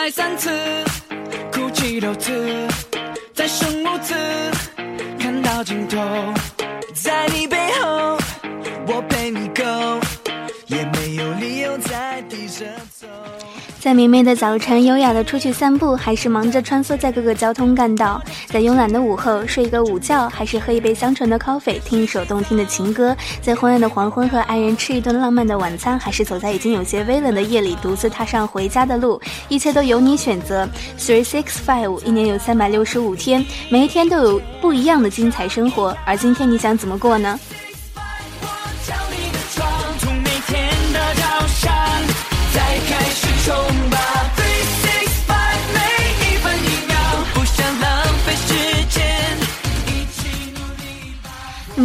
失败三次，哭泣六次，再生五次，看到尽头，在你背在明媚的早晨，优雅的出去散步，还是忙着穿梭在各个交通干道？在慵懒的午后，睡一个午觉，还是喝一杯香醇的 coffee，听一首动听的情歌？在昏暗的黄昏，和爱人吃一顿浪漫的晚餐，还是走在已经有些微冷的夜里，独自踏上回家的路？一切都由你选择。Three six five，一年有三百六十五天，每一天都有不一样的精彩生活。而今天你想怎么过呢？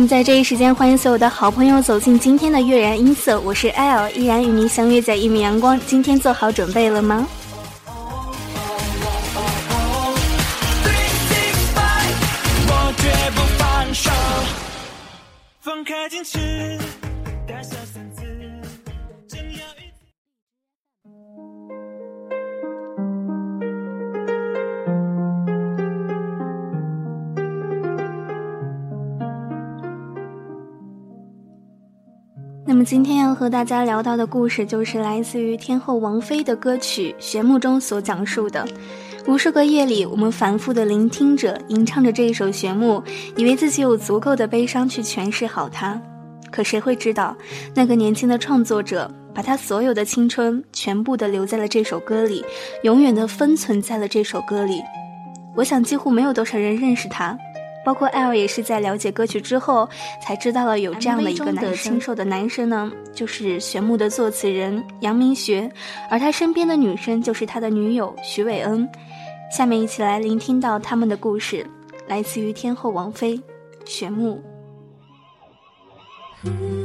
在这一时间，欢迎所有的好朋友走进今天的悦然音色。我是 L，依然与您相约在一米阳光。今天做好准备了吗？放开矜持，今天要和大家聊到的故事，就是来自于天后王菲的歌曲《旋木》中所讲述的。无数个夜里，我们反复的聆听着、吟唱着这一首《旋木》，以为自己有足够的悲伤去诠释好它。可谁会知道，那个年轻的创作者，把他所有的青春全部的留在了这首歌里，永远的封存在了这首歌里。我想，几乎没有多少人认识他。包括 L 也是在了解歌曲之后，才知道了有这样的一个男生。瘦的男生呢，就是玄牧的作词人杨明学，而他身边的女生就是他的女友徐伟恩。下面一起来聆听到他们的故事，来自于天后王菲，玄木。的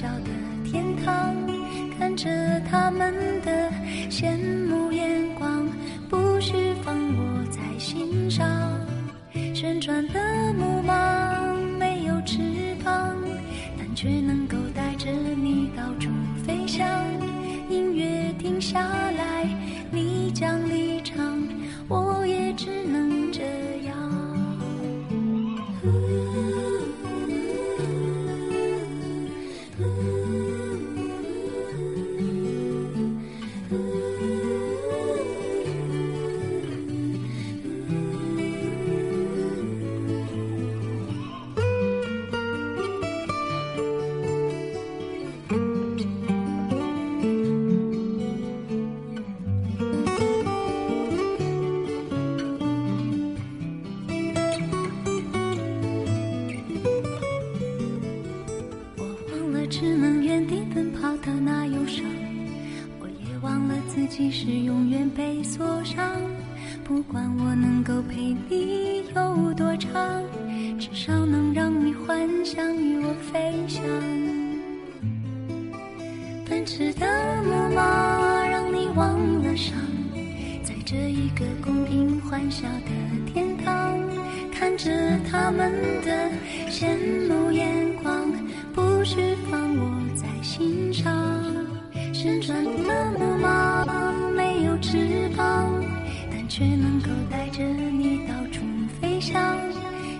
小的天堂，看着他们的羡慕眼光，不需放我在心上。旋转的木马没有翅膀。但却能够带着你到处飞翔。音乐停下飞翔。奔驰的木马让你忘了伤，在这一个公平欢笑的天堂，看着他们的羡慕眼光，不需放我在心上。旋转的木马没有翅膀。但却能够带着你到处飞翔。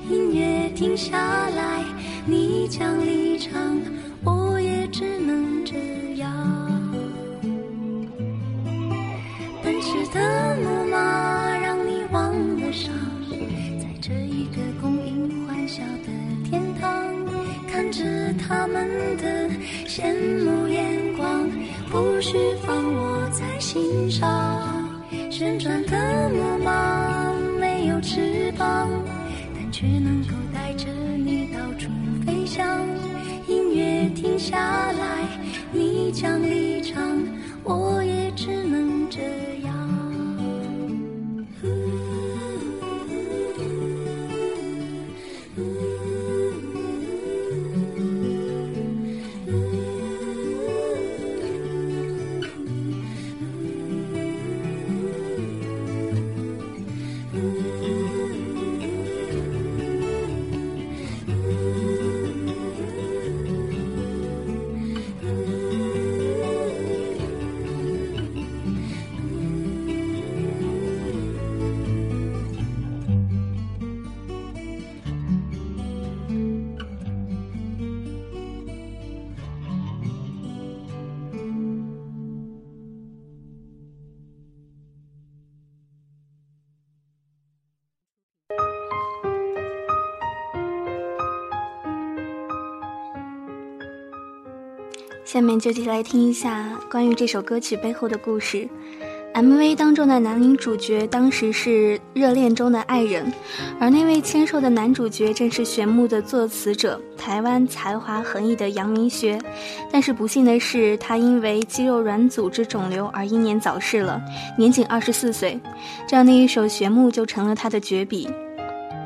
音乐停下来，你将离场，我也只能这样。奔驰的木马让你忘了伤，在这一个供应欢笑的天堂，看着他们的羡慕眼光，不需放我在心上。旋转的木马没有翅膀，但却能下来，你将离场，下面就一起来听一下关于这首歌曲背后的故事。MV 当中的男女主角当时是热恋中的爱人，而那位签售的男主角正是玄木的作词者，台湾才华横溢的杨明学。但是不幸的是，他因为肌肉软组织肿瘤而英年早逝了，年仅二十四岁。这样的一首玄木就成了他的绝笔。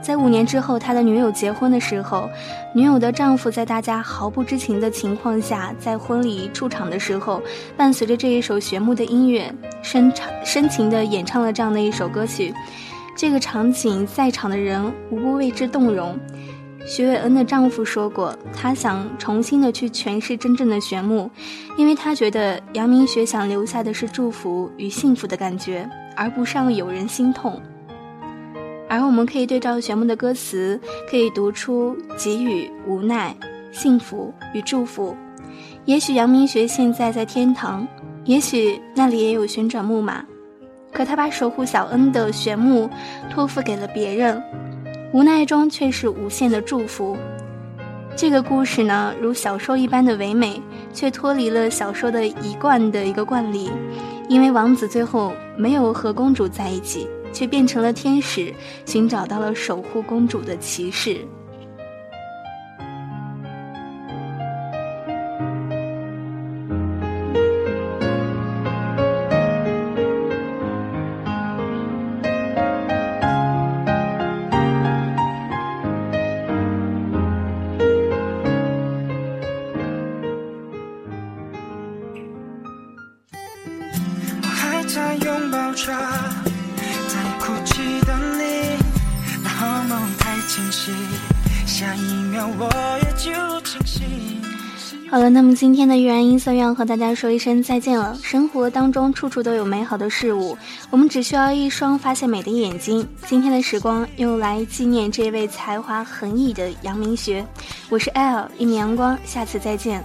在五年之后，他的女友结婚的时候，女友的丈夫在大家毫不知情的情况下，在婚礼出场的时候，伴随着这一首玄木的音乐，深唱深情的演唱了这样的一首歌曲。这个场景，在场的人无不为之动容。徐伟恩的丈夫说过，他想重新的去诠释真正的玄木，因为他觉得杨明学想留下的是祝福与幸福的感觉，而不是让有人心痛。而我们可以对照玄木的歌词，可以读出给予、无奈、幸福与祝福。也许阳明学现在在天堂，也许那里也有旋转木马，可他把守护小恩的玄木托付给了别人，无奈中却是无限的祝福。这个故事呢，如小说一般的唯美，却脱离了小说的一贯的一个惯例，因为王子最后没有和公主在一起。却变成了天使，寻找到了守护公主的骑士。好了，那么今天的玉然音色要和大家说一声再见了。生活当中处处都有美好的事物，我们只需要一双发现美的眼睛。今天的时光用来纪念这位才华横溢的杨明学。我是 L 一米阳光，下次再见。